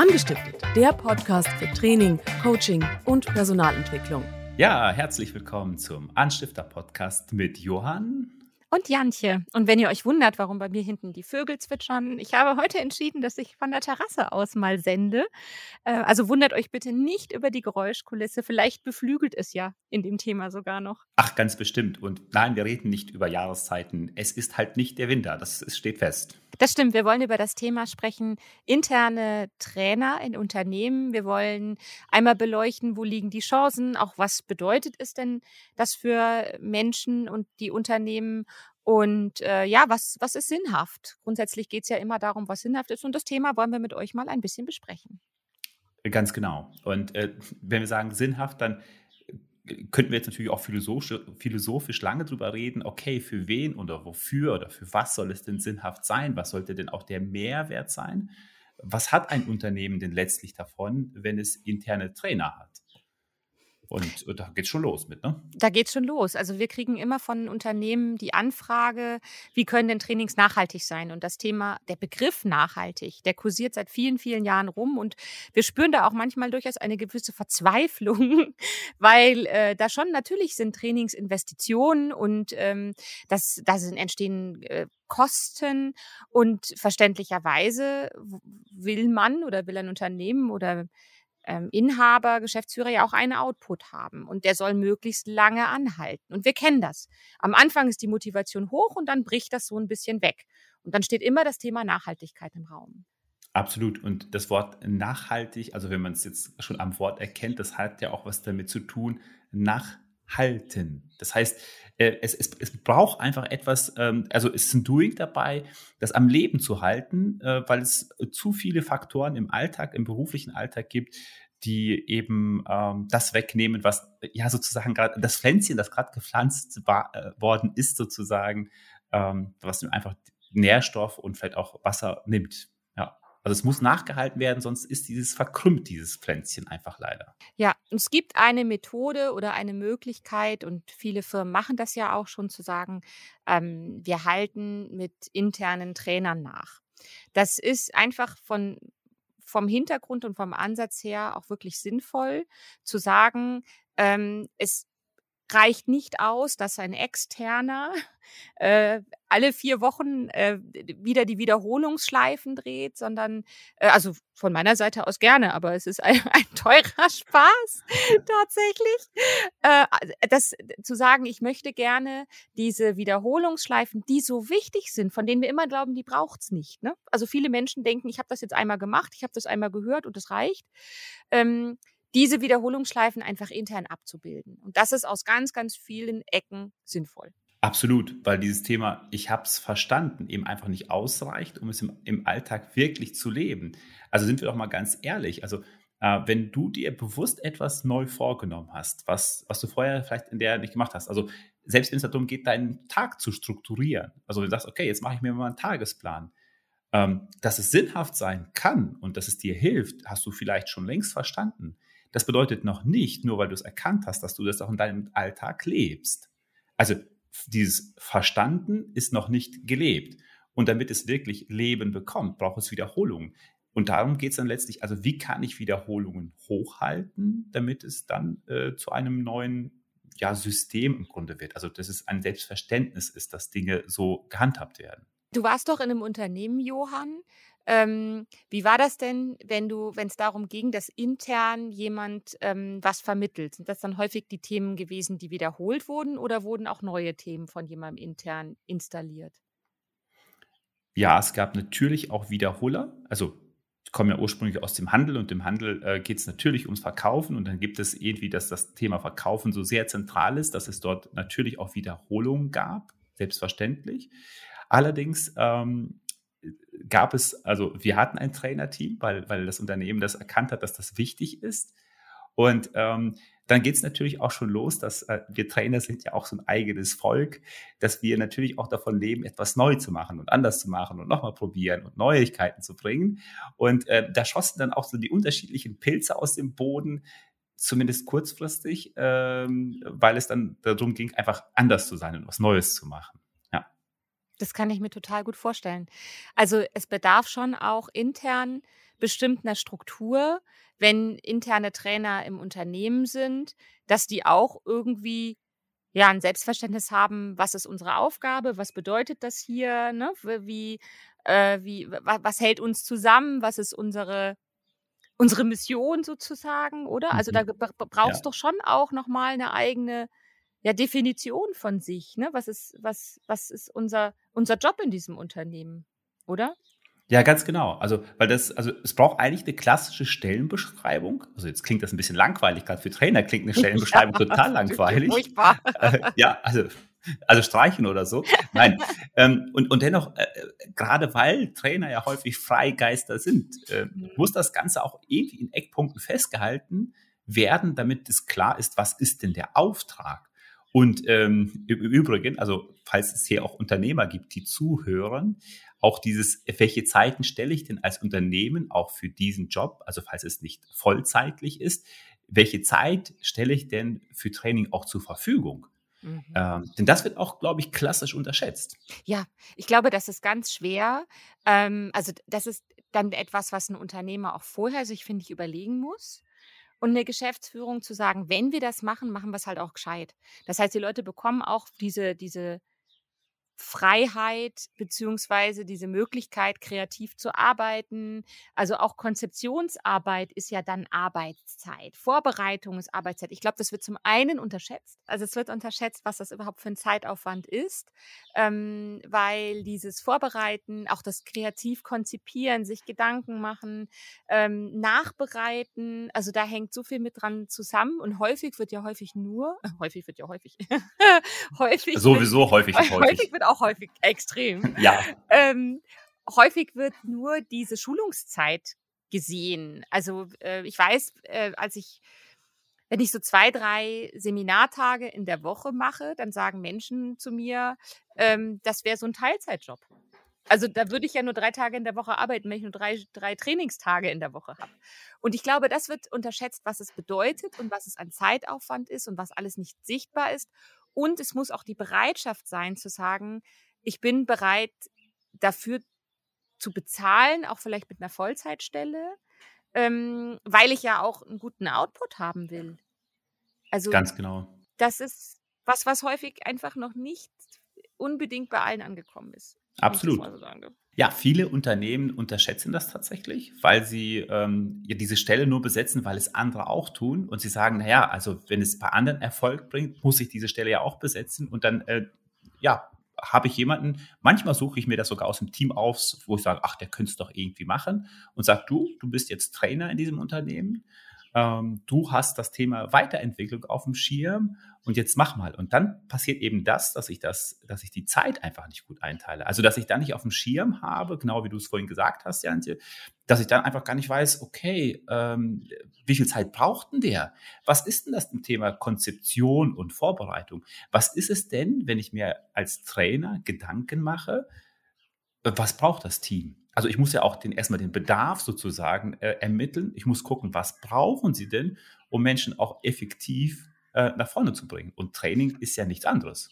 Angestiftet, der Podcast für Training, Coaching und Personalentwicklung. Ja, herzlich willkommen zum Anstifter-Podcast mit Johann und Jantje. Und wenn ihr euch wundert, warum bei mir hinten die Vögel zwitschern, ich habe heute entschieden, dass ich von der Terrasse aus mal sende. Äh, also wundert euch bitte nicht über die Geräuschkulisse. Vielleicht beflügelt es ja in dem Thema sogar noch. Ach, ganz bestimmt. Und nein, wir reden nicht über Jahreszeiten. Es ist halt nicht der Winter. Das steht fest. Das stimmt. Wir wollen über das Thema sprechen, interne Trainer in Unternehmen. Wir wollen einmal beleuchten, wo liegen die Chancen, auch was bedeutet es denn das für Menschen und die Unternehmen und äh, ja, was, was ist sinnhaft? Grundsätzlich geht es ja immer darum, was sinnhaft ist. Und das Thema wollen wir mit euch mal ein bisschen besprechen. Ganz genau. Und äh, wenn wir sagen sinnhaft, dann äh, könnten wir jetzt natürlich auch philosophisch, philosophisch lange drüber reden, okay, für wen oder wofür oder für was soll es denn sinnhaft sein? Was sollte denn auch der Mehrwert sein? Was hat ein Unternehmen denn letztlich davon, wenn es interne Trainer hat? Und äh, da geht's schon los mit, ne? Da geht's schon los. Also wir kriegen immer von Unternehmen die Anfrage, wie können denn Trainings nachhaltig sein? Und das Thema, der Begriff nachhaltig, der kursiert seit vielen, vielen Jahren rum. Und wir spüren da auch manchmal durchaus eine gewisse Verzweiflung, weil äh, da schon natürlich sind Trainingsinvestitionen und ähm, das, da sind entstehen äh, Kosten und verständlicherweise will man oder will ein Unternehmen oder ähm, Inhaber, Geschäftsführer ja auch einen Output haben und der soll möglichst lange anhalten. Und wir kennen das. Am Anfang ist die Motivation hoch und dann bricht das so ein bisschen weg. Und dann steht immer das Thema Nachhaltigkeit im Raum. Absolut. Und das Wort nachhaltig, also wenn man es jetzt schon am Wort erkennt, das hat ja auch was damit zu tun, nachhalten. Das heißt, äh, es, es, es braucht einfach etwas, ähm, also es ist ein Doing dabei, das am Leben zu halten, äh, weil es zu viele Faktoren im Alltag, im beruflichen Alltag gibt, die eben ähm, das wegnehmen, was ja sozusagen gerade das Pflänzchen, das gerade gepflanzt war, äh, worden ist, sozusagen, ähm, was einfach Nährstoff und vielleicht auch Wasser nimmt. Also es muss nachgehalten werden, sonst ist dieses verkrümmt, dieses Pflänzchen einfach leider. Ja, es gibt eine Methode oder eine Möglichkeit und viele Firmen machen das ja auch schon zu sagen, ähm, wir halten mit internen Trainern nach. Das ist einfach von vom Hintergrund und vom Ansatz her auch wirklich sinnvoll zu sagen, ähm, es reicht nicht aus, dass ein externer äh, alle vier Wochen äh, wieder die Wiederholungsschleifen dreht, sondern äh, also von meiner Seite aus gerne, aber es ist ein, ein teurer Spaß tatsächlich. Äh, das zu sagen, ich möchte gerne diese Wiederholungsschleifen, die so wichtig sind, von denen wir immer glauben, die braucht's nicht. Ne? Also viele Menschen denken, ich habe das jetzt einmal gemacht, ich habe das einmal gehört und es reicht. Ähm, diese Wiederholungsschleifen einfach intern abzubilden. Und das ist aus ganz, ganz vielen Ecken sinnvoll. Absolut, weil dieses Thema, ich habe es verstanden, eben einfach nicht ausreicht, um es im, im, Alltag wirklich zu leben. Also sind wir doch mal ganz ehrlich. Also äh, wenn du dir bewusst etwas neu vorgenommen hast, was, was du vorher vielleicht in der nicht gemacht hast, also selbst wenn es darum geht, deinen Tag zu strukturieren, also du sagst, okay, jetzt mache ich mir mal einen Tagesplan, ähm, dass es sinnhaft sein kann und dass es dir hilft, hast du vielleicht schon längst verstanden. Das bedeutet noch nicht, nur weil du es erkannt hast, dass du das auch in deinem Alltag lebst. Also dieses Verstanden ist noch nicht gelebt. Und damit es wirklich Leben bekommt, braucht es Wiederholungen. Und darum geht es dann letztlich, also wie kann ich Wiederholungen hochhalten, damit es dann äh, zu einem neuen ja, System im Grunde wird. Also dass es ein Selbstverständnis ist, dass Dinge so gehandhabt werden. Du warst doch in einem Unternehmen, Johann, ähm, wie war das denn, wenn du, wenn es darum ging, dass intern jemand ähm, was vermittelt? Sind das dann häufig die Themen gewesen, die wiederholt wurden, oder wurden auch neue Themen von jemandem intern installiert? Ja, es gab natürlich auch Wiederholer. Also ich komme ja ursprünglich aus dem Handel und im Handel äh, geht es natürlich ums Verkaufen und dann gibt es irgendwie, dass das Thema Verkaufen so sehr zentral ist, dass es dort natürlich auch Wiederholungen gab, selbstverständlich. Allerdings ähm, gab es, also wir hatten ein Trainerteam, weil, weil das Unternehmen das erkannt hat, dass das wichtig ist. Und ähm, dann geht es natürlich auch schon los, dass äh, wir Trainer sind ja auch so ein eigenes Volk, dass wir natürlich auch davon leben, etwas neu zu machen und anders zu machen und nochmal probieren und Neuigkeiten zu bringen. Und äh, da schossen dann auch so die unterschiedlichen Pilze aus dem Boden, zumindest kurzfristig, ähm, weil es dann darum ging, einfach anders zu sein und was Neues zu machen. Das kann ich mir total gut vorstellen. Also es bedarf schon auch intern bestimmter Struktur, wenn interne Trainer im Unternehmen sind, dass die auch irgendwie ja ein Selbstverständnis haben, was ist unsere Aufgabe, was bedeutet das hier, ne? wie, äh, wie, was hält uns zusammen, was ist unsere unsere Mission sozusagen, oder? Also da mhm. brauchst ja. doch schon auch nochmal eine eigene ja, Definition von sich. Ne? Was ist, was, was ist unser, unser Job in diesem Unternehmen, oder? Ja, ganz genau. Also, weil das, also es braucht eigentlich eine klassische Stellenbeschreibung. Also jetzt klingt das ein bisschen langweilig, gerade für Trainer klingt eine Stellenbeschreibung ja, total langweilig. Furchtbar. Äh, ja, also, also streichen oder so. Nein. ähm, und, und dennoch, äh, gerade weil Trainer ja häufig Freigeister sind, äh, mhm. muss das Ganze auch irgendwie in Eckpunkten festgehalten werden, damit es klar ist, was ist denn der Auftrag? Und ähm, im Übrigen, also falls es hier auch Unternehmer gibt, die zuhören, auch dieses, welche Zeiten stelle ich denn als Unternehmen auch für diesen Job, also falls es nicht vollzeitlich ist, welche Zeit stelle ich denn für Training auch zur Verfügung? Mhm. Ähm, denn das wird auch, glaube ich, klassisch unterschätzt. Ja, ich glaube, das ist ganz schwer. Ähm, also das ist dann etwas, was ein Unternehmer auch vorher sich, finde ich, überlegen muss. Und eine Geschäftsführung zu sagen, wenn wir das machen, machen wir es halt auch gescheit. Das heißt, die Leute bekommen auch diese, diese Freiheit beziehungsweise diese Möglichkeit, kreativ zu arbeiten. Also auch Konzeptionsarbeit ist ja dann Arbeitszeit. Vorbereitung ist Arbeitszeit. Ich glaube, das wird zum einen unterschätzt. Also es wird unterschätzt, was das überhaupt für ein Zeitaufwand ist, ähm, weil dieses Vorbereiten, auch das kreativ konzipieren, sich Gedanken machen, ähm, nachbereiten, also da hängt so viel mit dran zusammen und häufig wird ja häufig nur, häufig wird ja häufig, häufig sowieso häufig, häufig. häufig wird auch häufig extrem. Ja. Ähm, häufig wird nur diese Schulungszeit gesehen. Also äh, ich weiß, äh, als ich, wenn ich so zwei, drei Seminartage in der Woche mache, dann sagen Menschen zu mir, ähm, das wäre so ein Teilzeitjob. Also da würde ich ja nur drei Tage in der Woche arbeiten, wenn ich nur drei, drei Trainingstage in der Woche habe. Und ich glaube, das wird unterschätzt, was es bedeutet und was es an Zeitaufwand ist und was alles nicht sichtbar ist. Und es muss auch die Bereitschaft sein zu sagen, ich bin bereit dafür zu bezahlen, auch vielleicht mit einer Vollzeitstelle, ähm, weil ich ja auch einen guten Output haben will. Also ganz genau. Das ist was, was häufig einfach noch nicht unbedingt bei allen angekommen ist. Absolut. Ja, viele Unternehmen unterschätzen das tatsächlich, weil sie ähm, ja, diese Stelle nur besetzen, weil es andere auch tun. Und sie sagen, naja, also wenn es bei anderen Erfolg bringt, muss ich diese Stelle ja auch besetzen. Und dann, äh, ja, habe ich jemanden, manchmal suche ich mir das sogar aus dem Team aus, wo ich sage, ach, der könnte es doch irgendwie machen. Und sag du, du bist jetzt Trainer in diesem Unternehmen ähm, du hast das Thema Weiterentwicklung auf dem Schirm und jetzt mach mal. Und dann passiert eben das, dass ich das, dass ich die Zeit einfach nicht gut einteile. Also, dass ich dann nicht auf dem Schirm habe, genau wie du es vorhin gesagt hast, Jantje, dass ich dann einfach gar nicht weiß, okay, ähm, wie viel Zeit braucht denn der? Was ist denn das Thema Konzeption und Vorbereitung? Was ist es denn, wenn ich mir als Trainer Gedanken mache, was braucht das Team? Also ich muss ja auch den, erstmal den Bedarf sozusagen äh, ermitteln. Ich muss gucken, was brauchen sie denn, um Menschen auch effektiv äh, nach vorne zu bringen. Und Training ist ja nichts anderes.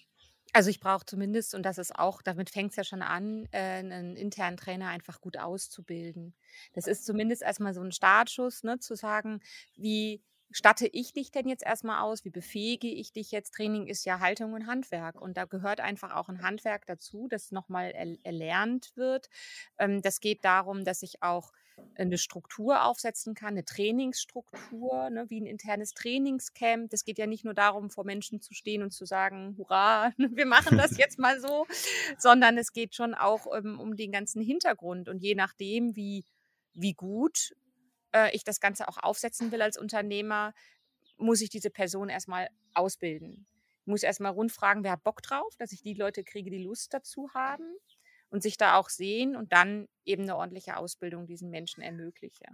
Also ich brauche zumindest, und das ist auch, damit fängt es ja schon an, äh, einen internen Trainer einfach gut auszubilden. Das ist zumindest erstmal so ein Startschuss, ne, zu sagen, wie statte ich dich denn jetzt erstmal aus? Wie befähige ich dich jetzt? Training ist ja Haltung und Handwerk. Und da gehört einfach auch ein Handwerk dazu, das nochmal erlernt wird. Ähm, das geht darum, dass ich auch eine Struktur aufsetzen kann, eine Trainingsstruktur, ne, wie ein internes Trainingscamp. Das geht ja nicht nur darum, vor Menschen zu stehen und zu sagen, hurra, wir machen das jetzt mal so, sondern es geht schon auch ähm, um den ganzen Hintergrund. Und je nachdem, wie, wie gut äh, ich das Ganze auch aufsetzen will als Unternehmer, muss ich diese Person erstmal ausbilden. Ich muss erstmal rund fragen, wer hat Bock drauf, dass ich die Leute kriege, die Lust dazu haben und sich da auch sehen und dann eben eine ordentliche Ausbildung diesen Menschen ermögliche.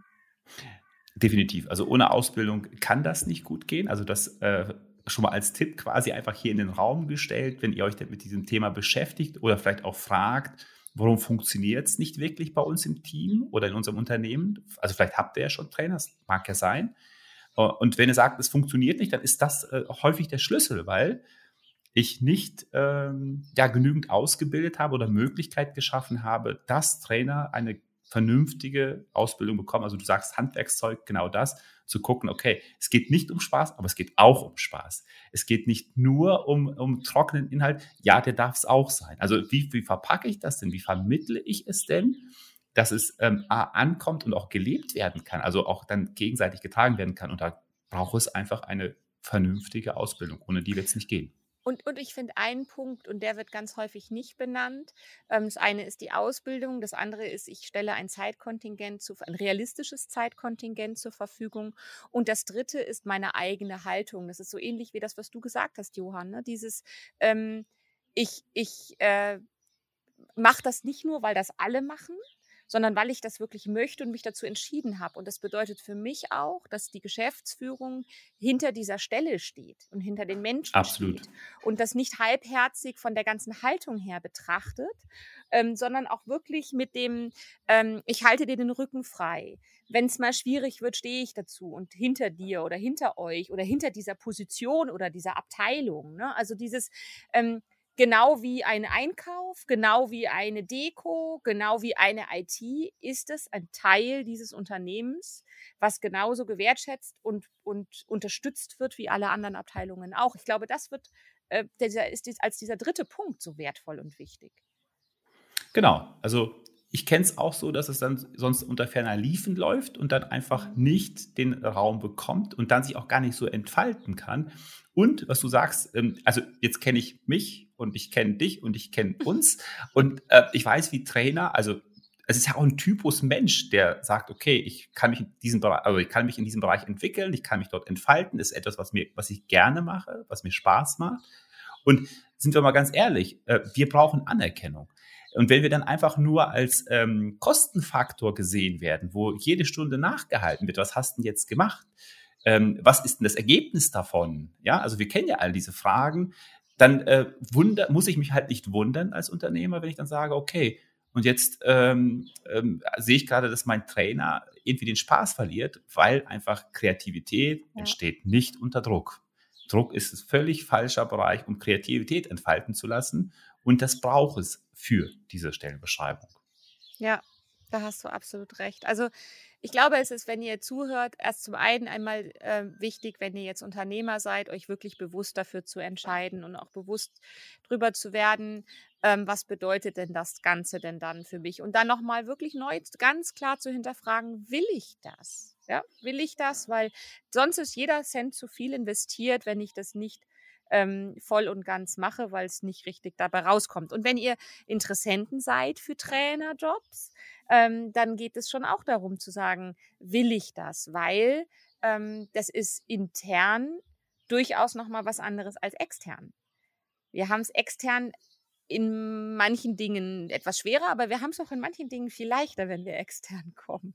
Definitiv. Also ohne Ausbildung kann das nicht gut gehen. Also das äh, schon mal als Tipp quasi einfach hier in den Raum gestellt, wenn ihr euch mit diesem Thema beschäftigt oder vielleicht auch fragt, warum funktioniert es nicht wirklich bei uns im Team oder in unserem Unternehmen? Also vielleicht habt ihr ja schon Trainer, das mag ja sein. Äh, und wenn ihr sagt, es funktioniert nicht, dann ist das äh, häufig der Schlüssel, weil ich nicht ähm, ja, genügend ausgebildet habe oder Möglichkeit geschaffen habe, dass Trainer eine vernünftige Ausbildung bekommen. Also du sagst Handwerkszeug, genau das, zu gucken, okay, es geht nicht um Spaß, aber es geht auch um Spaß. Es geht nicht nur um, um trockenen Inhalt, ja, der darf es auch sein. Also wie, wie verpacke ich das denn? Wie vermittle ich es denn? dass es ähm, ankommt und auch gelebt werden kann, also auch dann gegenseitig getragen werden kann. Und da braucht es einfach eine vernünftige Ausbildung. Ohne die wird es nicht gehen. Und, und ich finde einen Punkt, und der wird ganz häufig nicht benannt. Ähm, das eine ist die Ausbildung, das andere ist, ich stelle ein Zeitkontingent zu, ein realistisches Zeitkontingent zur Verfügung. Und das dritte ist meine eigene Haltung. Das ist so ähnlich wie das, was du gesagt hast, Johann. Ne? Dieses, ähm, ich, ich äh, mache das nicht nur, weil das alle machen, sondern weil ich das wirklich möchte und mich dazu entschieden habe. Und das bedeutet für mich auch, dass die Geschäftsführung hinter dieser Stelle steht und hinter den Menschen Absolut. steht und das nicht halbherzig von der ganzen Haltung her betrachtet, ähm, sondern auch wirklich mit dem, ähm, ich halte dir den Rücken frei. Wenn es mal schwierig wird, stehe ich dazu und hinter dir oder hinter euch oder hinter dieser Position oder dieser Abteilung. Ne? Also dieses, ähm, Genau wie ein Einkauf, genau wie eine Deko, genau wie eine IT ist es ein Teil dieses Unternehmens, was genauso gewertschätzt und, und unterstützt wird wie alle anderen Abteilungen auch. Ich glaube, das wird, äh, dieser, ist als dieser dritte Punkt so wertvoll und wichtig. Genau, also ich kenne es auch so, dass es dann sonst unter ferner Liefen läuft und dann einfach nicht den Raum bekommt und dann sich auch gar nicht so entfalten kann. Und was du sagst, ähm, also jetzt kenne ich mich und ich kenne dich und ich kenne uns und äh, ich weiß, wie Trainer, also es ist ja auch ein Typus Mensch, der sagt, okay, ich kann mich in diesem Bereich, also ich kann mich in diesem Bereich entwickeln, ich kann mich dort entfalten, ist etwas, was mir, was ich gerne mache, was mir Spaß macht. Und sind wir mal ganz ehrlich, äh, wir brauchen Anerkennung. Und wenn wir dann einfach nur als ähm, Kostenfaktor gesehen werden, wo jede Stunde nachgehalten wird, was hast du denn jetzt gemacht? Ähm, was ist denn das Ergebnis davon? Ja, also wir kennen ja all diese Fragen. Dann äh, wunder, muss ich mich halt nicht wundern als Unternehmer, wenn ich dann sage, okay, und jetzt ähm, ähm, sehe ich gerade, dass mein Trainer irgendwie den Spaß verliert, weil einfach Kreativität ja. entsteht nicht unter Druck. Druck ist ein völlig falscher Bereich, um Kreativität entfalten zu lassen. Und das braucht es für diese Stellenbeschreibung. Ja, da hast du absolut recht. Also ich glaube, es ist, wenn ihr zuhört, erst zum einen einmal äh, wichtig, wenn ihr jetzt Unternehmer seid, euch wirklich bewusst dafür zu entscheiden und auch bewusst drüber zu werden, ähm, was bedeutet denn das Ganze denn dann für mich? Und dann nochmal wirklich neu ganz klar zu hinterfragen, will ich das? Ja, will ich das? Weil sonst ist jeder Cent zu viel investiert, wenn ich das nicht ähm, voll und ganz mache, weil es nicht richtig dabei rauskommt. Und wenn ihr Interessenten seid für Trainerjobs, ähm, dann geht es schon auch darum zu sagen, will ich das? Weil ähm, das ist intern durchaus nochmal was anderes als extern. Wir haben es extern in manchen Dingen etwas schwerer, aber wir haben es auch in manchen Dingen viel leichter, wenn wir extern kommen.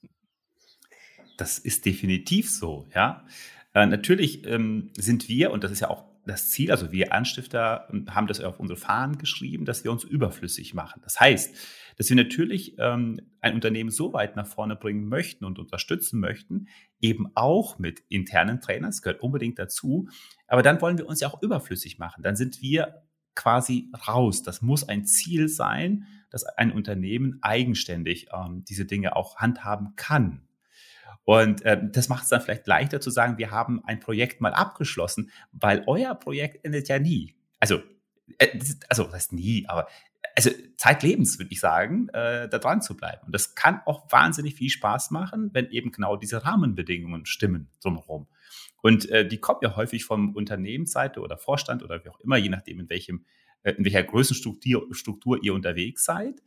Das ist definitiv so, ja. Äh, natürlich ähm, sind wir, und das ist ja auch das Ziel, also wir Anstifter ähm, haben das auf unsere Fahnen geschrieben, dass wir uns überflüssig machen. Das heißt, dass wir natürlich ähm, ein Unternehmen so weit nach vorne bringen möchten und unterstützen möchten, eben auch mit internen Trainern, das gehört unbedingt dazu, aber dann wollen wir uns ja auch überflüssig machen. Dann sind wir quasi raus. Das muss ein Ziel sein, dass ein Unternehmen eigenständig ähm, diese Dinge auch handhaben kann. Und äh, das macht es dann vielleicht leichter zu sagen, wir haben ein Projekt mal abgeschlossen, weil euer Projekt endet ja nie. Also, äh, also das heißt nie, aber also zeitlebens würde ich sagen, äh, da dran zu bleiben. Und das kann auch wahnsinnig viel Spaß machen, wenn eben genau diese Rahmenbedingungen stimmen drumherum. Und äh, die kommen ja häufig vom Unternehmensseite oder Vorstand oder wie auch immer, je nachdem, in welchem, äh, in welcher Größenstruktur Struktur ihr unterwegs seid.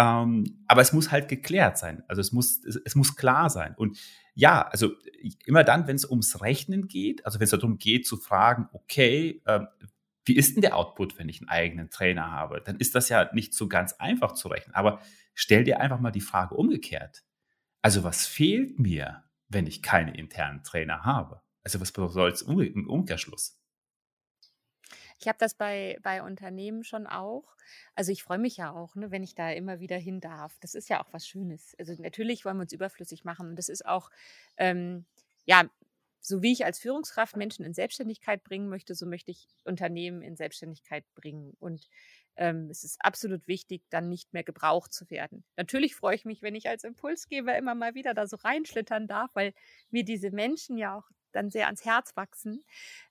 Ähm, aber es muss halt geklärt sein. Also es muss, es, es, muss klar sein. Und ja, also immer dann, wenn es ums Rechnen geht, also wenn es darum geht zu fragen, okay, äh, wie ist denn der Output, wenn ich einen eigenen Trainer habe? Dann ist das ja nicht so ganz einfach zu rechnen. Aber stell dir einfach mal die Frage umgekehrt. Also was fehlt mir, wenn ich keine internen Trainer habe? Also was bedeutet es im Umkehrschluss? Ich habe das bei, bei Unternehmen schon auch. Also ich freue mich ja auch, ne, wenn ich da immer wieder hin darf. Das ist ja auch was Schönes. Also natürlich wollen wir uns überflüssig machen und das ist auch, ähm, ja, so wie ich als Führungskraft Menschen in Selbstständigkeit bringen möchte, so möchte ich Unternehmen in Selbstständigkeit bringen. Und ähm, es ist absolut wichtig, dann nicht mehr gebraucht zu werden. Natürlich freue ich mich, wenn ich als Impulsgeber immer mal wieder da so reinschlittern darf, weil mir diese Menschen ja auch dann sehr ans Herz wachsen.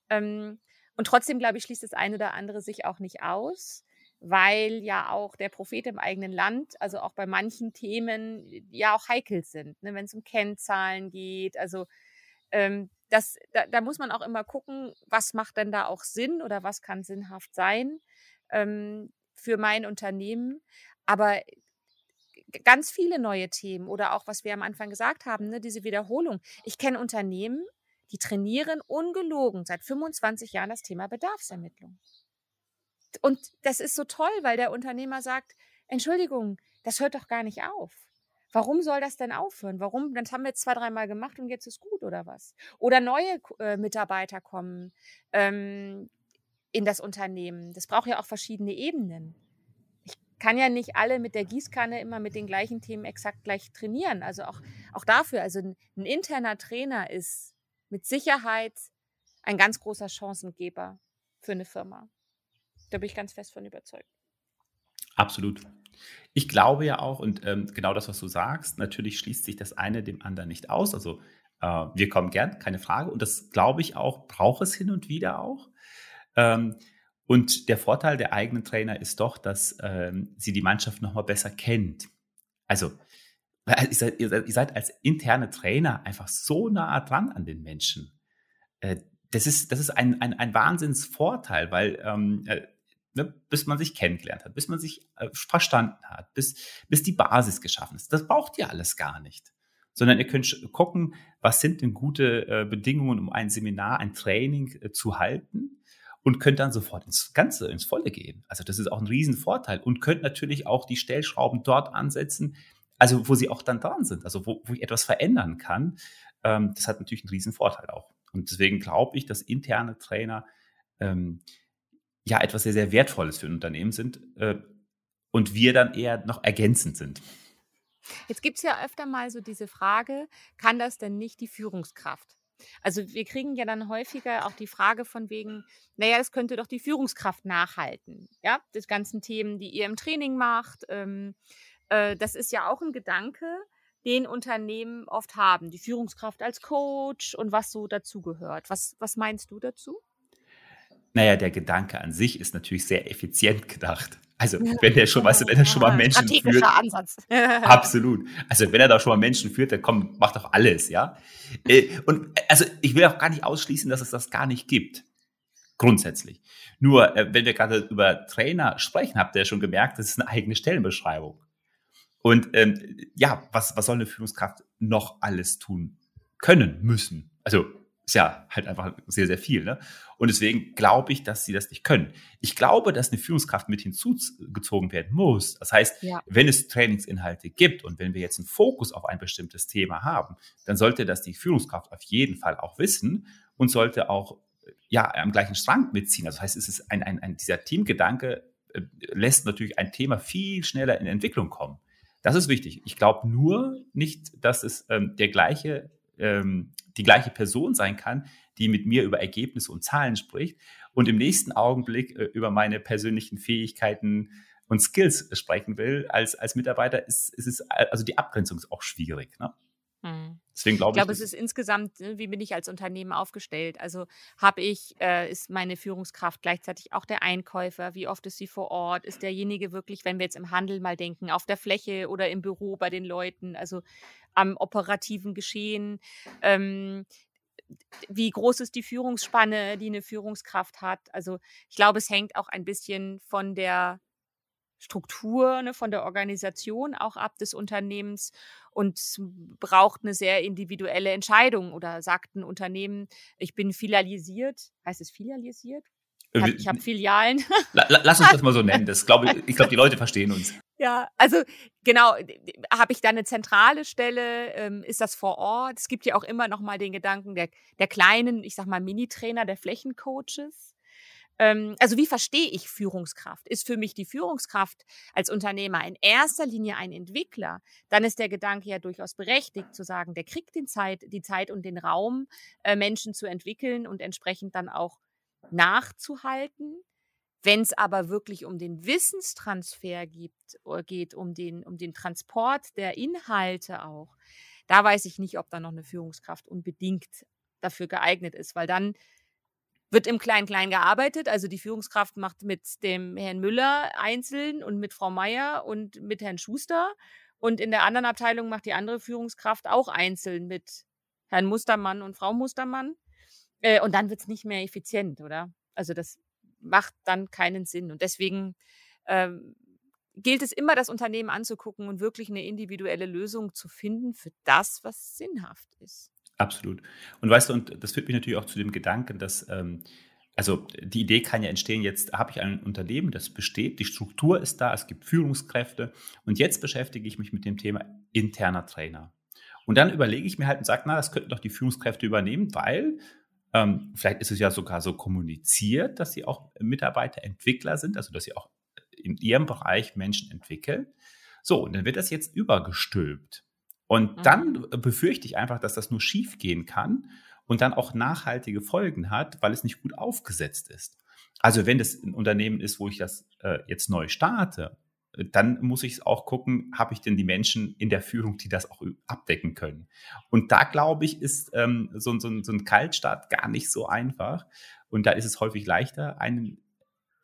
Ähm, und trotzdem, glaube ich, schließt das eine oder andere sich auch nicht aus, weil ja auch der Prophet im eigenen Land, also auch bei manchen Themen, ja auch heikel sind, ne? wenn es um Kennzahlen geht. Also ähm, das, da, da, muss man auch immer gucken, was macht denn da auch Sinn oder was kann sinnhaft sein ähm, für mein Unternehmen. Aber ganz viele neue Themen oder auch, was wir am Anfang gesagt haben, ne, diese Wiederholung. Ich kenne Unternehmen, die trainieren ungelogen seit 25 Jahren das Thema Bedarfsermittlung. Und das ist so toll, weil der Unternehmer sagt, Entschuldigung, das hört doch gar nicht auf. Warum soll das denn aufhören? Warum? Das haben wir jetzt zwei, dreimal gemacht und jetzt ist gut oder was? Oder neue äh, Mitarbeiter kommen ähm, in das Unternehmen. Das braucht ja auch verschiedene Ebenen. Ich kann ja nicht alle mit der Gießkanne immer mit den gleichen Themen exakt gleich trainieren. Also auch, auch dafür, also ein, ein interner Trainer ist mit Sicherheit ein ganz großer Chancengeber für eine Firma. Da bin ich ganz fest von überzeugt. Absolut. Ich glaube ja auch, und ähm, genau das, was du sagst, natürlich schließt sich das eine dem anderen nicht aus. Also äh, wir kommen gern, keine Frage. Und das glaube ich auch, braucht es hin und wieder auch. Ähm, und der Vorteil der eigenen Trainer ist doch, dass ähm, sie die Mannschaft nochmal besser kennt. Also ihr seid, ihr seid, als interne Trainer einfach so nah dran an den Menschen. Äh, das ist, das ist ein, ein, ein Wahnsinnsvorteil, weil ähm, äh, ne, bis man sich kennengelernt hat, bis man sich äh, verstanden hat, bis, bis die Basis geschaffen ist. Das braucht ihr alles gar nicht. Sondern ihr könnt gucken, was sind denn gute Bedingungen, um ein Seminar, ein Training zu halten und könnt dann sofort ins Ganze, ins Volle gehen. Also das ist auch ein Riesenvorteil und könnt natürlich auch die Stellschrauben dort ansetzen, also wo sie auch dann dran sind, also wo, wo ich etwas verändern kann. Ähm, das hat natürlich einen Riesenvorteil auch. Und deswegen glaube ich, dass interne Trainer ähm, ja etwas sehr, sehr Wertvolles für ein Unternehmen sind äh, und wir dann eher noch ergänzend sind. Jetzt gibt es ja öfter mal so diese Frage, kann das denn nicht die Führungskraft? Also wir kriegen ja dann häufiger auch die Frage von wegen, naja, das könnte doch die Führungskraft nachhalten. Ja, das ganzen Themen, die ihr im Training macht. Ähm, äh, das ist ja auch ein Gedanke, den Unternehmen oft haben. Die Führungskraft als Coach und was so dazugehört. Was, was meinst du dazu? Naja, der Gedanke an sich ist natürlich sehr effizient gedacht. Also, wenn er schon, weißt du, wenn er schon mal Menschen führt. Ansatz. absolut. Also, wenn er da schon mal Menschen führt, dann komm, mach doch alles, ja. Äh, und also, ich will auch gar nicht ausschließen, dass es das gar nicht gibt. Grundsätzlich. Nur, äh, wenn wir gerade über Trainer sprechen, habt ihr ja schon gemerkt, das ist eine eigene Stellenbeschreibung. Und ähm, ja, was, was soll eine Führungskraft noch alles tun können, müssen? Also ist ja halt einfach sehr, sehr viel. Ne? Und deswegen glaube ich, dass sie das nicht können. Ich glaube, dass eine Führungskraft mit hinzugezogen werden muss. Das heißt, ja. wenn es Trainingsinhalte gibt und wenn wir jetzt einen Fokus auf ein bestimmtes Thema haben, dann sollte das die Führungskraft auf jeden Fall auch wissen und sollte auch ja am gleichen Strang mitziehen. Also das heißt, es ist ein, ein, ein dieser Teamgedanke äh, lässt natürlich ein Thema viel schneller in Entwicklung kommen. Das ist wichtig. Ich glaube nur nicht, dass es ähm, der gleiche ähm, die gleiche Person sein kann, die mit mir über Ergebnisse und Zahlen spricht und im nächsten Augenblick äh, über meine persönlichen Fähigkeiten und Skills sprechen will, als, als Mitarbeiter ist, ist es, also die Abgrenzung ist auch schwierig. Ne? Hm. Deswegen glaube ich. glaube, es ist insgesamt, ne, wie bin ich als Unternehmen aufgestellt? Also habe ich, äh, ist meine Führungskraft gleichzeitig auch der Einkäufer? Wie oft ist sie vor Ort? Ist derjenige wirklich, wenn wir jetzt im Handel mal denken, auf der Fläche oder im Büro bei den Leuten? Also am operativen Geschehen. Ähm, wie groß ist die Führungsspanne, die eine Führungskraft hat? Also ich glaube, es hängt auch ein bisschen von der Struktur, ne, von der Organisation auch ab des Unternehmens und braucht eine sehr individuelle Entscheidung oder sagt ein Unternehmen, ich bin filialisiert, heißt es filialisiert? Ich habe Filialen. Lass uns das mal so nennen. Das glaube ich, ich glaube, die Leute verstehen uns. Ja, also genau, habe ich da eine zentrale Stelle? Ähm, ist das vor Ort? Es gibt ja auch immer noch mal den Gedanken der, der kleinen, ich sag mal, Mini-Trainer, der Flächencoaches. Ähm, also wie verstehe ich Führungskraft? Ist für mich die Führungskraft als Unternehmer in erster Linie ein Entwickler? Dann ist der Gedanke ja durchaus berechtigt zu sagen, der kriegt den Zeit, die Zeit und den Raum, äh, Menschen zu entwickeln und entsprechend dann auch nachzuhalten. Wenn es aber wirklich um den Wissenstransfer gibt, äh, geht, um den, um den Transport der Inhalte auch, da weiß ich nicht, ob da noch eine Führungskraft unbedingt dafür geeignet ist, weil dann wird im Klein-Klein gearbeitet. Also die Führungskraft macht mit dem Herrn Müller einzeln und mit Frau Meier und mit Herrn Schuster. Und in der anderen Abteilung macht die andere Führungskraft auch einzeln mit Herrn Mustermann und Frau Mustermann. Äh, und dann wird es nicht mehr effizient, oder? Also das macht dann keinen Sinn. Und deswegen ähm, gilt es immer, das Unternehmen anzugucken und wirklich eine individuelle Lösung zu finden für das, was sinnhaft ist. Absolut. Und weißt du, und das führt mich natürlich auch zu dem Gedanken, dass, ähm, also die Idee kann ja entstehen, jetzt habe ich ein Unternehmen, das besteht, die Struktur ist da, es gibt Führungskräfte und jetzt beschäftige ich mich mit dem Thema interner Trainer. Und dann überlege ich mir halt und sage, na, das könnten doch die Führungskräfte übernehmen, weil ähm, vielleicht ist es ja sogar so kommuniziert, dass sie auch Mitarbeiter, Entwickler sind, also dass sie auch in ihrem Bereich Menschen entwickeln. So, und dann wird das jetzt übergestülpt. Und mhm. dann befürchte ich einfach, dass das nur schief gehen kann und dann auch nachhaltige Folgen hat, weil es nicht gut aufgesetzt ist. Also wenn das ein Unternehmen ist, wo ich das äh, jetzt neu starte, dann muss ich auch gucken, habe ich denn die Menschen in der Führung, die das auch abdecken können. Und da glaube ich, ist ähm, so, so, so ein Kaltstart gar nicht so einfach. Und da ist es häufig leichter, einen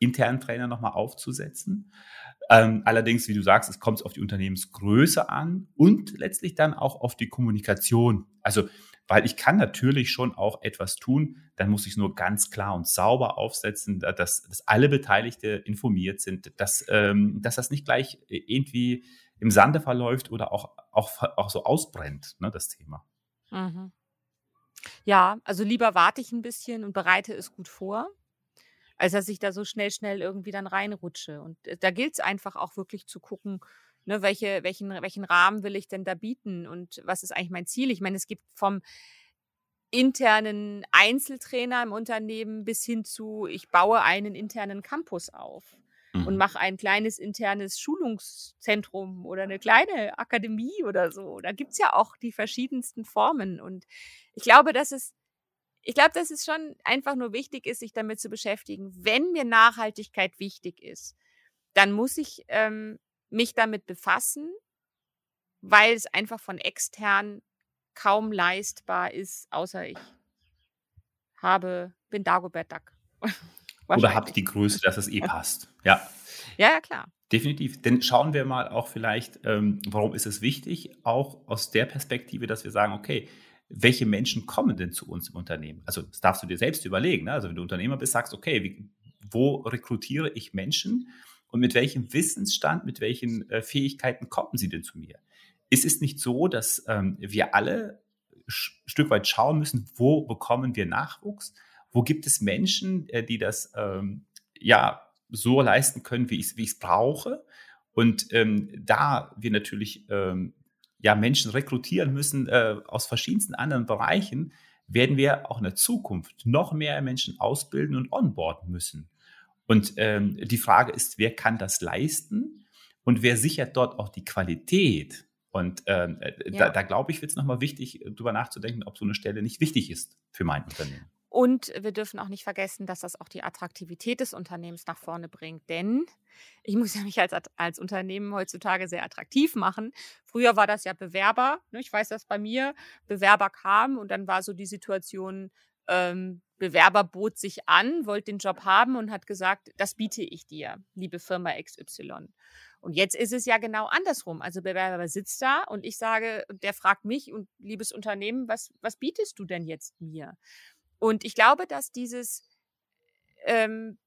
internen Trainer nochmal aufzusetzen. Ähm, allerdings, wie du sagst, es kommt auf die Unternehmensgröße an und letztlich dann auch auf die Kommunikation. Also, weil ich kann natürlich schon auch etwas tun, dann muss ich es nur ganz klar und sauber aufsetzen, dass, dass alle Beteiligte informiert sind, dass, ähm, dass das nicht gleich irgendwie im Sande verläuft oder auch, auch, auch so ausbrennt, ne, das Thema. Mhm. Ja, also lieber warte ich ein bisschen und bereite es gut vor als dass ich da so schnell, schnell irgendwie dann reinrutsche. Und äh, da gilt es einfach auch wirklich zu gucken, ne, welche, welchen, welchen Rahmen will ich denn da bieten und was ist eigentlich mein Ziel? Ich meine, es gibt vom internen Einzeltrainer im Unternehmen bis hin zu, ich baue einen internen Campus auf und mhm. mache ein kleines internes Schulungszentrum oder eine kleine Akademie oder so. Da gibt es ja auch die verschiedensten Formen. Und ich glaube, dass es ich glaube, dass es schon einfach nur wichtig ist, sich damit zu beschäftigen. Wenn mir Nachhaltigkeit wichtig ist, dann muss ich ähm, mich damit befassen, weil es einfach von extern kaum leistbar ist, außer ich habe, bin Dagobert Duck. Oder habt die Größe, dass es eh passt. Ja. Ja, ja, klar. Definitiv. Denn schauen wir mal auch vielleicht, ähm, warum ist es wichtig, auch aus der Perspektive, dass wir sagen, okay, welche Menschen kommen denn zu uns im Unternehmen? Also das darfst du dir selbst überlegen. Ne? Also wenn du Unternehmer bist, sagst, okay, wie, wo rekrutiere ich Menschen und mit welchem Wissensstand, mit welchen äh, Fähigkeiten kommen sie denn zu mir? Es ist nicht so, dass ähm, wir alle ein Stück weit schauen müssen, wo bekommen wir Nachwuchs? Wo gibt es Menschen, äh, die das ähm, ja so leisten können, wie ich es brauche? Und ähm, da wir natürlich ähm, ja Menschen rekrutieren müssen äh, aus verschiedensten anderen Bereichen, werden wir auch in der Zukunft noch mehr Menschen ausbilden und onboarden müssen. Und ähm, die Frage ist, wer kann das leisten und wer sichert dort auch die Qualität? Und ähm, äh, ja. da, da glaube ich, wird es nochmal wichtig, darüber nachzudenken, ob so eine Stelle nicht wichtig ist für mein Unternehmen. Und wir dürfen auch nicht vergessen, dass das auch die Attraktivität des Unternehmens nach vorne bringt. Denn ich muss ja mich als, als Unternehmen heutzutage sehr attraktiv machen. Früher war das ja Bewerber. Ne? Ich weiß, dass bei mir Bewerber kamen und dann war so die Situation, ähm, Bewerber bot sich an, wollte den Job haben und hat gesagt, das biete ich dir, liebe Firma XY. Und jetzt ist es ja genau andersrum. Also Bewerber sitzt da und ich sage, der fragt mich und liebes Unternehmen, was, was bietest du denn jetzt mir? Und ich glaube, dass dieses, ähm,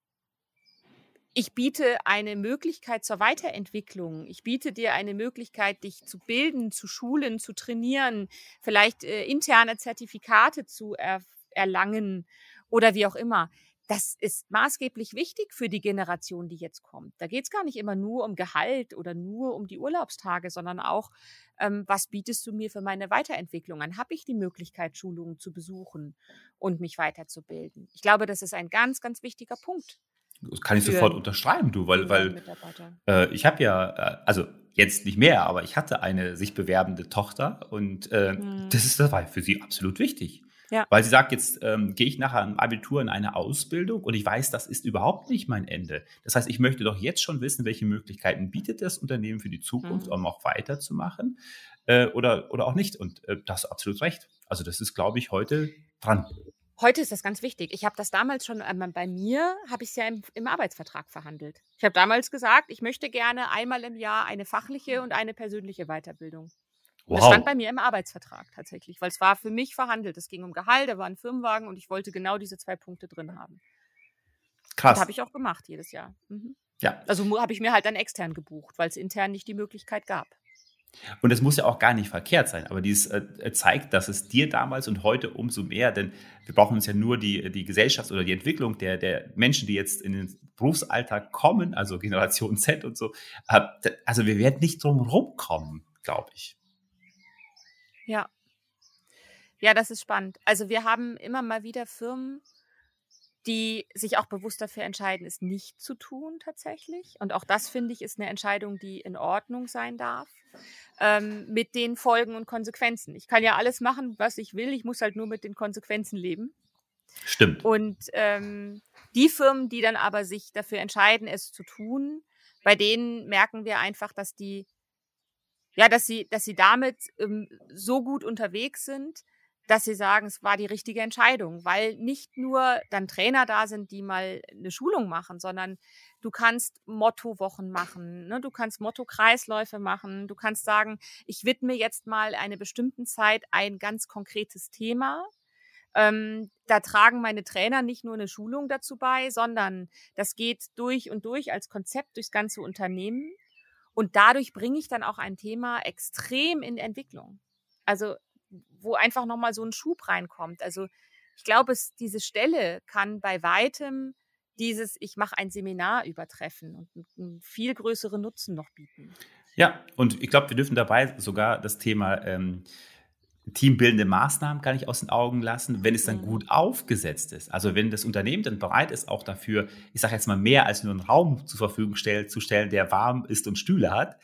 ich biete eine Möglichkeit zur Weiterentwicklung. Ich biete dir eine Möglichkeit, dich zu bilden, zu schulen, zu trainieren, vielleicht äh, interne Zertifikate zu er erlangen oder wie auch immer. Das ist maßgeblich wichtig für die Generation, die jetzt kommt. Da geht es gar nicht immer nur um Gehalt oder nur um die Urlaubstage, sondern auch, ähm, was bietest du mir für meine Weiterentwicklung an? Habe ich die Möglichkeit, Schulungen zu besuchen und mich weiterzubilden? Ich glaube, das ist ein ganz, ganz wichtiger Punkt. Das kann ich sofort unterschreiben, du, weil, weil äh, ich habe ja, äh, also jetzt nicht mehr, aber ich hatte eine sich bewerbende Tochter und äh, hm. das ist das war für sie absolut wichtig. Ja. Weil sie sagt, jetzt ähm, gehe ich nachher im Abitur in eine Ausbildung und ich weiß, das ist überhaupt nicht mein Ende. Das heißt, ich möchte doch jetzt schon wissen, welche Möglichkeiten bietet das Unternehmen für die Zukunft, mhm. um auch weiterzumachen äh, oder, oder auch nicht. Und äh, das ist absolut recht. Also das ist, glaube ich, heute dran. Heute ist das ganz wichtig. Ich habe das damals schon, äh, bei mir habe ich es ja im, im, Arbeitsvertrag verhandelt. Ich habe damals gesagt, ich möchte gerne einmal im Jahr eine fachliche und eine persönliche Weiterbildung. Wow. Das stand bei mir im Arbeitsvertrag tatsächlich, weil es war für mich verhandelt. Es ging um Gehalt, da war ein Firmenwagen und ich wollte genau diese zwei Punkte drin haben. Krass. Das habe ich auch gemacht jedes Jahr. Mhm. Ja. Also habe ich mir halt dann extern gebucht, weil es intern nicht die Möglichkeit gab. Und es muss ja auch gar nicht verkehrt sein, aber dies äh, äh, zeigt, dass es dir damals und heute umso mehr, denn wir brauchen uns ja nur die, die Gesellschaft oder die Entwicklung der, der Menschen, die jetzt in den Berufsalltag kommen, also Generation Z und so, äh, also wir werden nicht drum rumkommen, glaube ich. Ja. Ja, das ist spannend. Also wir haben immer mal wieder Firmen, die sich auch bewusst dafür entscheiden, es nicht zu tun tatsächlich. Und auch das, finde ich, ist eine Entscheidung, die in Ordnung sein darf, ähm, mit den Folgen und Konsequenzen. Ich kann ja alles machen, was ich will, ich muss halt nur mit den Konsequenzen leben. Stimmt. Und ähm, die Firmen, die dann aber sich dafür entscheiden, es zu tun, bei denen merken wir einfach, dass die ja, dass sie, dass sie damit ähm, so gut unterwegs sind, dass sie sagen, es war die richtige Entscheidung, weil nicht nur dann Trainer da sind, die mal eine Schulung machen, sondern du kannst Mottowochen machen, ne? du kannst Motto-Kreisläufe machen, du kannst sagen, ich widme jetzt mal eine bestimmten Zeit ein ganz konkretes Thema. Ähm, da tragen meine Trainer nicht nur eine Schulung dazu bei, sondern das geht durch und durch als Konzept durchs ganze Unternehmen. Und dadurch bringe ich dann auch ein Thema extrem in Entwicklung. Also, wo einfach nochmal so ein Schub reinkommt. Also, ich glaube, es, diese Stelle kann bei weitem dieses, ich mache ein Seminar übertreffen und einen viel größeren Nutzen noch bieten. Ja, und ich glaube, wir dürfen dabei sogar das Thema ähm, teambildende Maßnahmen gar nicht aus den Augen lassen, wenn es dann mhm. gut aufgesetzt ist. Also wenn das Unternehmen dann bereit ist, auch dafür, ich sage jetzt mal, mehr als nur einen Raum zur Verfügung stell, zu stellen, der warm ist und Stühle hat,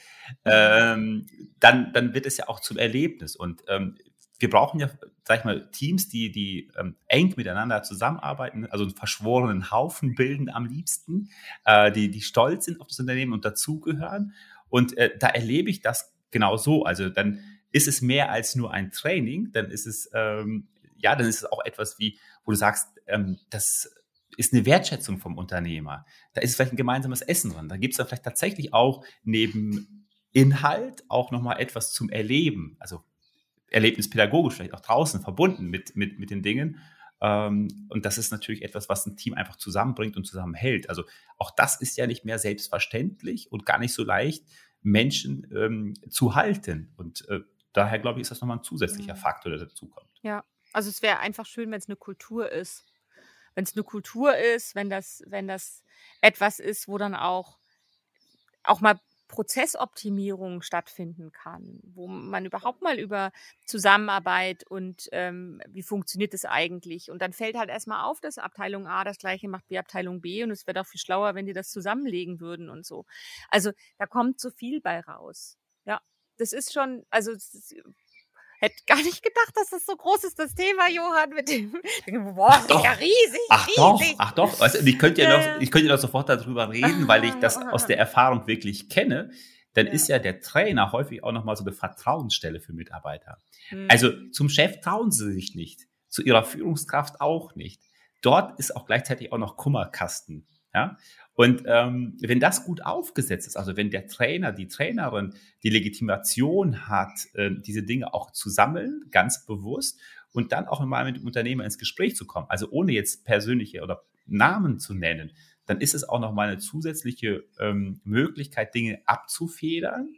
ähm, dann, dann wird es ja auch zum Erlebnis. Und ähm, wir brauchen ja, sag ich mal, Teams, die, die ähm, eng miteinander zusammenarbeiten, also einen verschworenen Haufen bilden am liebsten, äh, die, die stolz sind auf das Unternehmen und dazugehören. Und äh, da erlebe ich das genau so. Also dann ist es mehr als nur ein Training, dann ist es, ähm, ja, dann ist es auch etwas wie, wo du sagst, ähm, das ist eine Wertschätzung vom Unternehmer. Da ist vielleicht ein gemeinsames Essen drin. Da gibt es dann vielleicht tatsächlich auch neben Inhalt auch nochmal etwas zum Erleben. Also erlebnispädagogisch vielleicht auch draußen verbunden mit, mit, mit den Dingen. Ähm, und das ist natürlich etwas, was ein Team einfach zusammenbringt und zusammenhält. Also auch das ist ja nicht mehr selbstverständlich und gar nicht so leicht, Menschen ähm, zu halten. Und äh, daher glaube ich, ist das nochmal ein zusätzlicher mhm. Faktor, der dazukommt. Ja, also es wäre einfach schön, wenn es eine Kultur ist. Wenn es eine Kultur ist, wenn das, wenn das etwas ist, wo dann auch, auch mal Prozessoptimierung stattfinden kann, wo man überhaupt mal über Zusammenarbeit und ähm, wie funktioniert das eigentlich. Und dann fällt halt erstmal auf, dass Abteilung A das gleiche macht wie Abteilung B und es wäre doch viel schlauer, wenn die das zusammenlegen würden und so. Also da kommt so viel bei raus das ist schon, also hätte gar nicht gedacht, dass das so groß ist, das Thema, Johann, mit dem, boah, ach doch. ja riesig, ach riesig. Doch, ach doch, also ich könnte ja noch, ich könnte ja noch sofort darüber reden, weil ich das aus der Erfahrung wirklich kenne. Dann ja. ist ja der Trainer häufig auch nochmal so eine Vertrauensstelle für Mitarbeiter. Hm. Also zum Chef trauen sie sich nicht, zu ihrer Führungskraft auch nicht. Dort ist auch gleichzeitig auch noch Kummerkasten. Ja? Und ähm, wenn das gut aufgesetzt ist, also wenn der Trainer, die Trainerin die Legitimation hat, äh, diese Dinge auch zu sammeln, ganz bewusst, und dann auch mal mit dem Unternehmer ins Gespräch zu kommen, also ohne jetzt persönliche oder Namen zu nennen, dann ist es auch nochmal eine zusätzliche ähm, Möglichkeit, Dinge abzufedern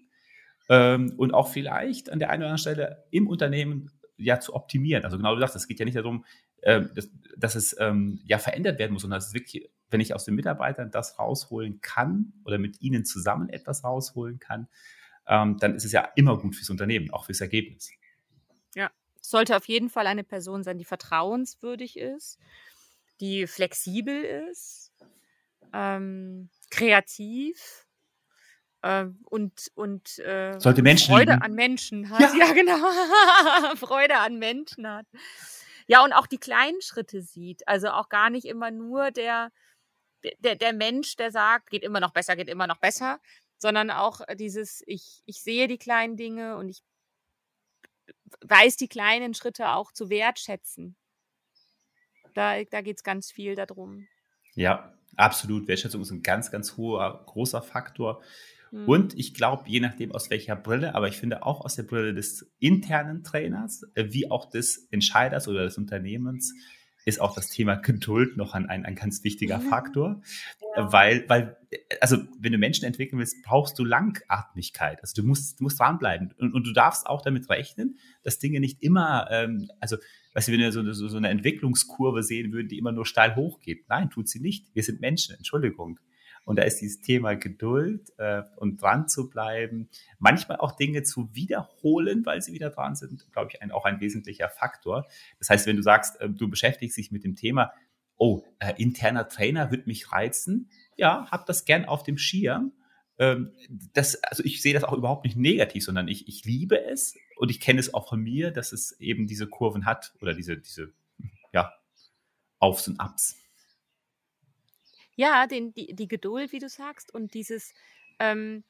ähm, und auch vielleicht an der einen oder anderen Stelle im Unternehmen ja zu optimieren. Also genau du sagst, es geht ja nicht darum, äh, dass, dass es ähm, ja verändert werden muss, sondern dass es wirklich, wenn ich aus den Mitarbeitern das rausholen kann oder mit ihnen zusammen etwas rausholen kann, ähm, dann ist es ja immer gut fürs Unternehmen, auch fürs Ergebnis. Ja, sollte auf jeden Fall eine Person sein, die vertrauenswürdig ist, die flexibel ist, ähm, kreativ äh, und, und äh, sollte Menschen Freude lieben. an Menschen hat. Ja. Ja, genau. Freude an Menschen hat. Ja, und auch die kleinen Schritte sieht. Also auch gar nicht immer nur der, der, der Mensch, der sagt, geht immer noch besser, geht immer noch besser, sondern auch dieses, ich, ich sehe die kleinen Dinge und ich weiß die kleinen Schritte auch zu wertschätzen. Da, da geht es ganz viel darum. Ja, absolut. Wertschätzung ist ein ganz, ganz hoher, großer Faktor. Hm. Und ich glaube, je nachdem aus welcher Brille, aber ich finde auch aus der Brille des internen Trainers, äh, wie auch des Entscheiders oder des Unternehmens, ist auch das Thema Geduld noch ein, ein, ein ganz wichtiger Mhm. Faktor. Ja. Weil, weil, also wenn du Menschen entwickeln willst, brauchst du Langatmigkeit. Also du musst, du musst dranbleiben. Und, und du darfst auch damit rechnen, dass Dinge nicht immer, ähm, also weißt du, wenn wir so, so, so eine Entwicklungskurve sehen würden, die immer nur steil hochgeht. Nein, tut sie nicht. Wir sind Menschen, Entschuldigung. Und da ist dieses Thema Geduld äh, und dran zu bleiben, manchmal auch Dinge zu wiederholen, weil sie wieder dran sind, glaube ich, ein, auch ein wesentlicher Faktor. Das heißt, wenn du sagst, äh, du beschäftigst dich mit dem Thema, oh, äh, interner Trainer wird mich reizen, ja, hab das gern auf dem Schirm. Ähm, das, also ich sehe das auch überhaupt nicht negativ, sondern ich, ich liebe es und ich kenne es auch von mir, dass es eben diese Kurven hat oder diese, diese, ja, Aufs und Abs. Ja, den, die, die Geduld, wie du sagst, und dieses, ähm,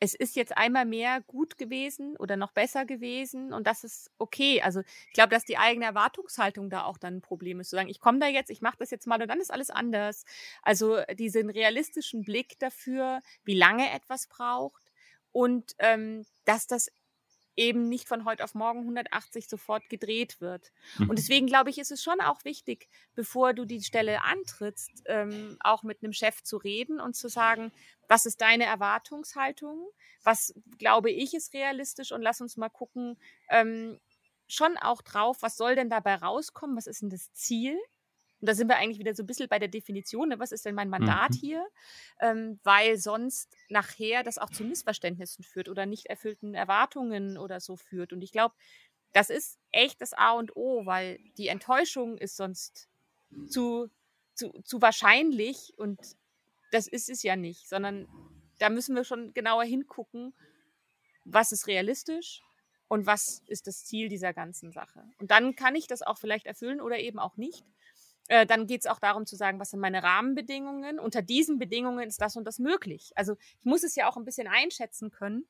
es ist jetzt einmal mehr gut gewesen oder noch besser gewesen und das ist okay. Also ich glaube, dass die eigene Erwartungshaltung da auch dann ein Problem ist. Zu sagen, ich komme da jetzt, ich mache das jetzt mal und dann ist alles anders. Also diesen realistischen Blick dafür, wie lange etwas braucht und ähm, dass das eben nicht von heute auf morgen 180 sofort gedreht wird. Mhm. Und deswegen glaube ich, ist es schon auch wichtig, bevor du die Stelle antrittst, ähm, auch mit einem Chef zu reden und zu sagen, was ist deine Erwartungshaltung? Was glaube ich ist realistisch? Und lass uns mal gucken, ähm, schon auch drauf, was soll denn dabei rauskommen? Was ist denn das Ziel? Und da sind wir eigentlich wieder so ein bisschen bei der Definition, ne? was ist denn mein Mandat Mhm. hier? Ähm, weil sonst nachher das auch zu Missverständnissen führt oder nicht erfüllten Erwartungen oder so führt. Und ich glaube, das ist echt das A und O, weil die Enttäuschung ist sonst zu, zu, zu wahrscheinlich und das ist es ja nicht, sondern da müssen wir schon genauer hingucken, was ist realistisch und was ist das Ziel dieser ganzen Sache. Und dann kann ich das auch vielleicht erfüllen oder eben auch nicht. Äh, dann geht es auch darum zu sagen, was sind meine Rahmenbedingungen. Unter diesen Bedingungen ist das und das möglich. Also ich muss es ja auch ein bisschen einschätzen können.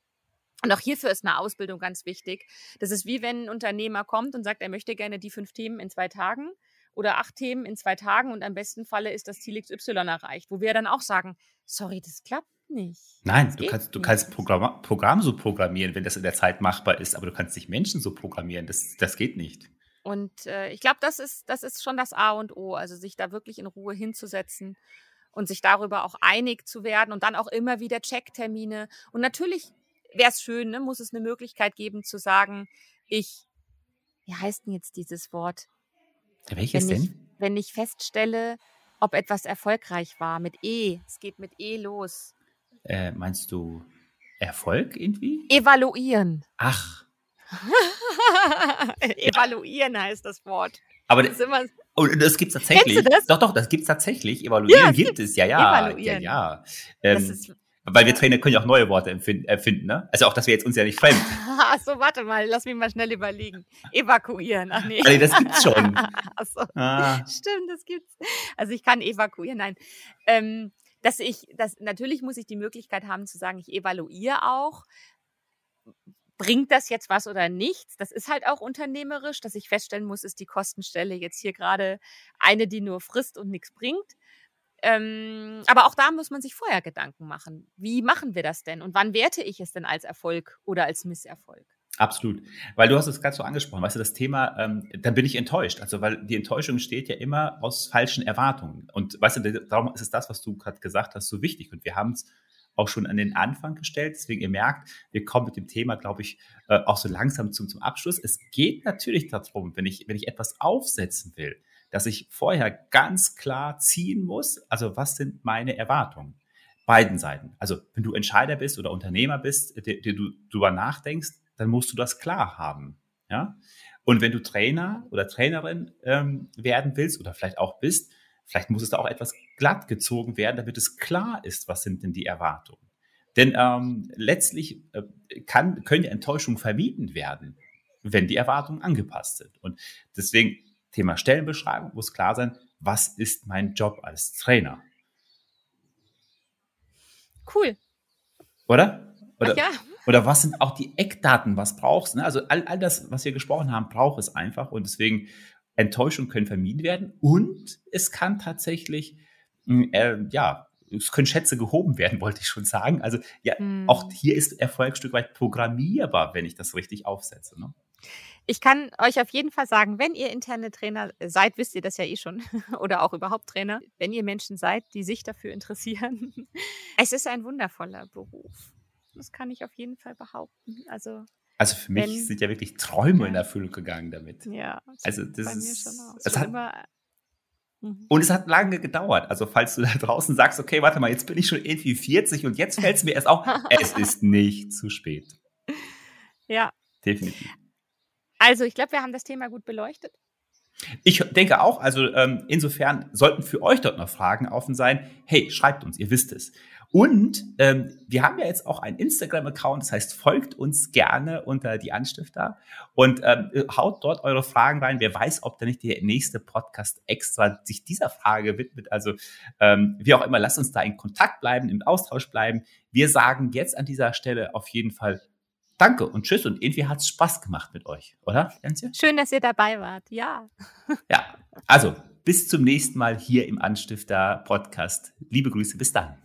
Und auch hierfür ist eine Ausbildung ganz wichtig. Das ist wie wenn ein Unternehmer kommt und sagt, er möchte gerne die fünf Themen in zwei Tagen oder acht Themen in zwei Tagen und am besten Falle ist das Ziel XY erreicht, wo wir dann auch sagen, sorry, das klappt nicht. Nein, Das du kannst, du nicht. kannst Programm, Programm so programmieren, wenn das in der Zeit machbar ist, aber du kannst nicht Menschen so programmieren. Das, das geht nicht. Und äh, ich glaube, das ist, das ist schon das A und O, also sich da wirklich in Ruhe hinzusetzen und sich darüber auch einig zu werden und dann auch immer wieder Checktermine. Und natürlich wäre es schön, ne, muss es eine Möglichkeit geben zu sagen, ich, wie heißt denn jetzt dieses Wort? Welches wenn ich, denn? wenn ich feststelle, ob etwas erfolgreich war, mit E. Es geht mit E los. Äh, meinst du Erfolg irgendwie? Evaluieren. Ach, Evaluieren heißt das Wort. aber Das immer, oh, das gibt's tatsächlich. Das? Doch, doch, das gibt's tatsächlich. Evaluieren Ja, es gibt es, ja, ja. Evaluieren. Ja, ja. Ähm, ist, weil wir Trainer können ja auch neue Worte erfinden, ne? Also auch, dass wir jetzt uns ja nicht fremd. Ach so, warte mal, lass mich mal schnell überlegen. Evakuieren. Ach nee. Nee, das gibt's schon. Ach so. Ah, Stimmt, das gibt's. Also ich kann evakuieren, nein. Ähm, dass ich, das, natürlich muss ich die Möglichkeit haben zu sagen, ich evaluiere auch. Bringt das jetzt was oder nichts? Das ist halt auch unternehmerisch, dass ich feststellen muss, ist die Kostenstelle jetzt hier gerade eine, die nur frisst und nichts bringt. Ähm, aber auch da muss man sich vorher Gedanken machen. Wie machen wir das denn? Und wann werte ich es denn als Erfolg oder als Misserfolg? absolut. Weil du hast es gerade so angesprochen, weißt du, das Thema, ähm, dann bin ich enttäuscht. Also, weil die Enttäuschung steht ja immer aus falschen Erwartungen. Und weißt du, darum ist es das, was du gerade gesagt hast, so wichtig. Und wir haben es auch schon an den Anfang gestellt. Deswegen, ihr merkt, wir kommen mit dem Thema, glaube ich, äh, auch so langsam zum, zum Abschluss. Es geht natürlich darum, wenn ich, wenn ich etwas aufsetzen will, dass ich vorher ganz klar ziehen muss, also was sind meine Erwartungen? Beiden Seiten. Also wenn du Entscheider bist oder Unternehmer bist, der, der du darüber nachdenkst, dann musst du das klar haben. Ja? Und wenn du Trainer oder Trainerin ähm, werden willst oder vielleicht auch bist, vielleicht muss es da auch etwas glatt gezogen werden, damit es klar ist, was sind denn die Erwartungen. Denn ähm, letztlich äh, kann, können ja Enttäuschungen vermieden werden, wenn die Erwartungen angepasst sind. Und deswegen Thema Stellenbeschreibung muss klar sein, was ist mein Job als Trainer? Cool. Oder? Oder, Ach ja. oder was sind auch die Eckdaten, was brauchst du? Ne? Also all, all das, was wir gesprochen haben, braucht es einfach. Und deswegen Enttäuschungen können vermieden werden. Und es kann tatsächlich, äh, ja, es können Schätze gehoben werden, wollte ich schon sagen. Also ja, hm. auch hier ist Erfolg ein Stück weit programmierbar, wenn ich das richtig aufsetze. Ne? Ich kann euch auf jeden Fall sagen, wenn ihr interne Trainer seid, wisst ihr das ja eh schon, oder auch überhaupt Trainer, wenn ihr Menschen seid, die sich dafür interessieren. es ist ein wundervoller Beruf. Das kann ich auf jeden Fall behaupten. Also also für mich wenn, sind ja wirklich Träume ja. in Erfüllung gegangen damit. Ja, also das bei ist, mir schon auch. Es hat, immer, mhm. und es hat lange gedauert. Also falls du da draußen sagst, okay, warte mal, jetzt bin ich schon irgendwie 40 und jetzt fällt es mir erst auf, es ist nicht zu spät. Ja. Definitiv. Also ich glaube, wir haben das Thema gut beleuchtet. Ich denke auch, also ähm, insofern sollten für euch dort noch Fragen offen sein. Hey, schreibt uns, ihr wisst es. Und ähm, wir haben ja jetzt auch einen Instagram-Account, das heißt, folgt uns gerne unter die Anstifter und ähm, haut dort eure Fragen rein. Wer weiß, ob da nicht der nächste Podcast extra sich dieser Frage widmet. Also ähm, wie auch immer, lasst uns da in Kontakt bleiben, im Austausch bleiben. Wir sagen jetzt an dieser Stelle auf jeden Fall Danke und tschüss. Und irgendwie hat es Spaß gemacht mit euch, oder, Jensje? Schön, dass ihr dabei wart, ja. Ja, also bis zum nächsten Mal hier im Anstifter Podcast. Liebe Grüße, bis dann.